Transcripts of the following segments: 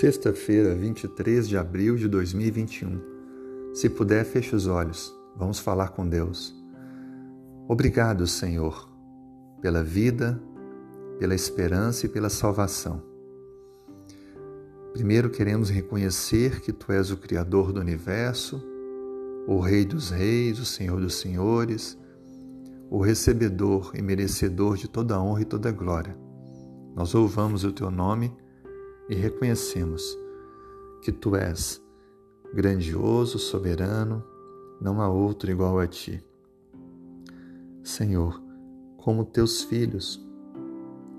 Sexta-feira, 23 de abril de 2021. Se puder, feche os olhos. Vamos falar com Deus. Obrigado, Senhor, pela vida, pela esperança e pela salvação. Primeiro queremos reconhecer que Tu és o Criador do universo, o Rei dos Reis, o Senhor dos Senhores, o recebedor e merecedor de toda honra e toda glória. Nós louvamos o Teu nome e reconhecemos que tu és grandioso, soberano, não há outro igual a ti. Senhor, como teus filhos,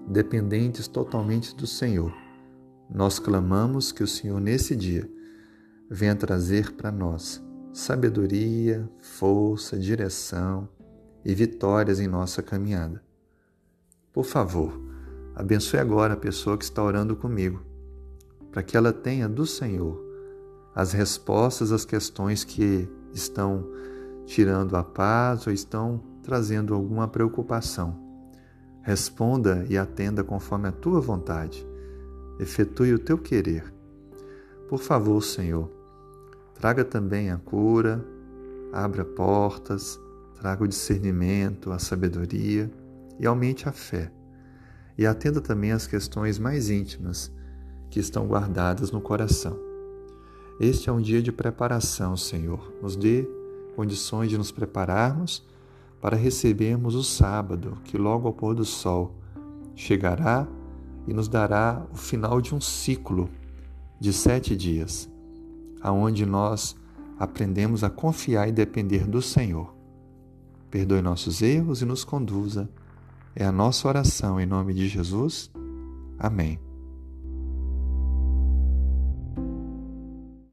dependentes totalmente do Senhor, nós clamamos que o Senhor nesse dia venha trazer para nós sabedoria, força, direção e vitórias em nossa caminhada. Por favor, abençoe agora a pessoa que está orando comigo para que ela tenha do Senhor as respostas às questões que estão tirando a paz ou estão trazendo alguma preocupação. Responda e atenda conforme a tua vontade. Efetue o teu querer. Por favor, Senhor, traga também a cura, abra portas, traga o discernimento, a sabedoria e aumente a fé. E atenda também às questões mais íntimas que estão guardadas no coração. Este é um dia de preparação, Senhor. Nos dê condições de nos prepararmos para recebermos o sábado, que logo ao pôr do sol chegará e nos dará o final de um ciclo de sete dias, aonde nós aprendemos a confiar e depender do Senhor. Perdoe nossos erros e nos conduza. É a nossa oração em nome de Jesus. Amém.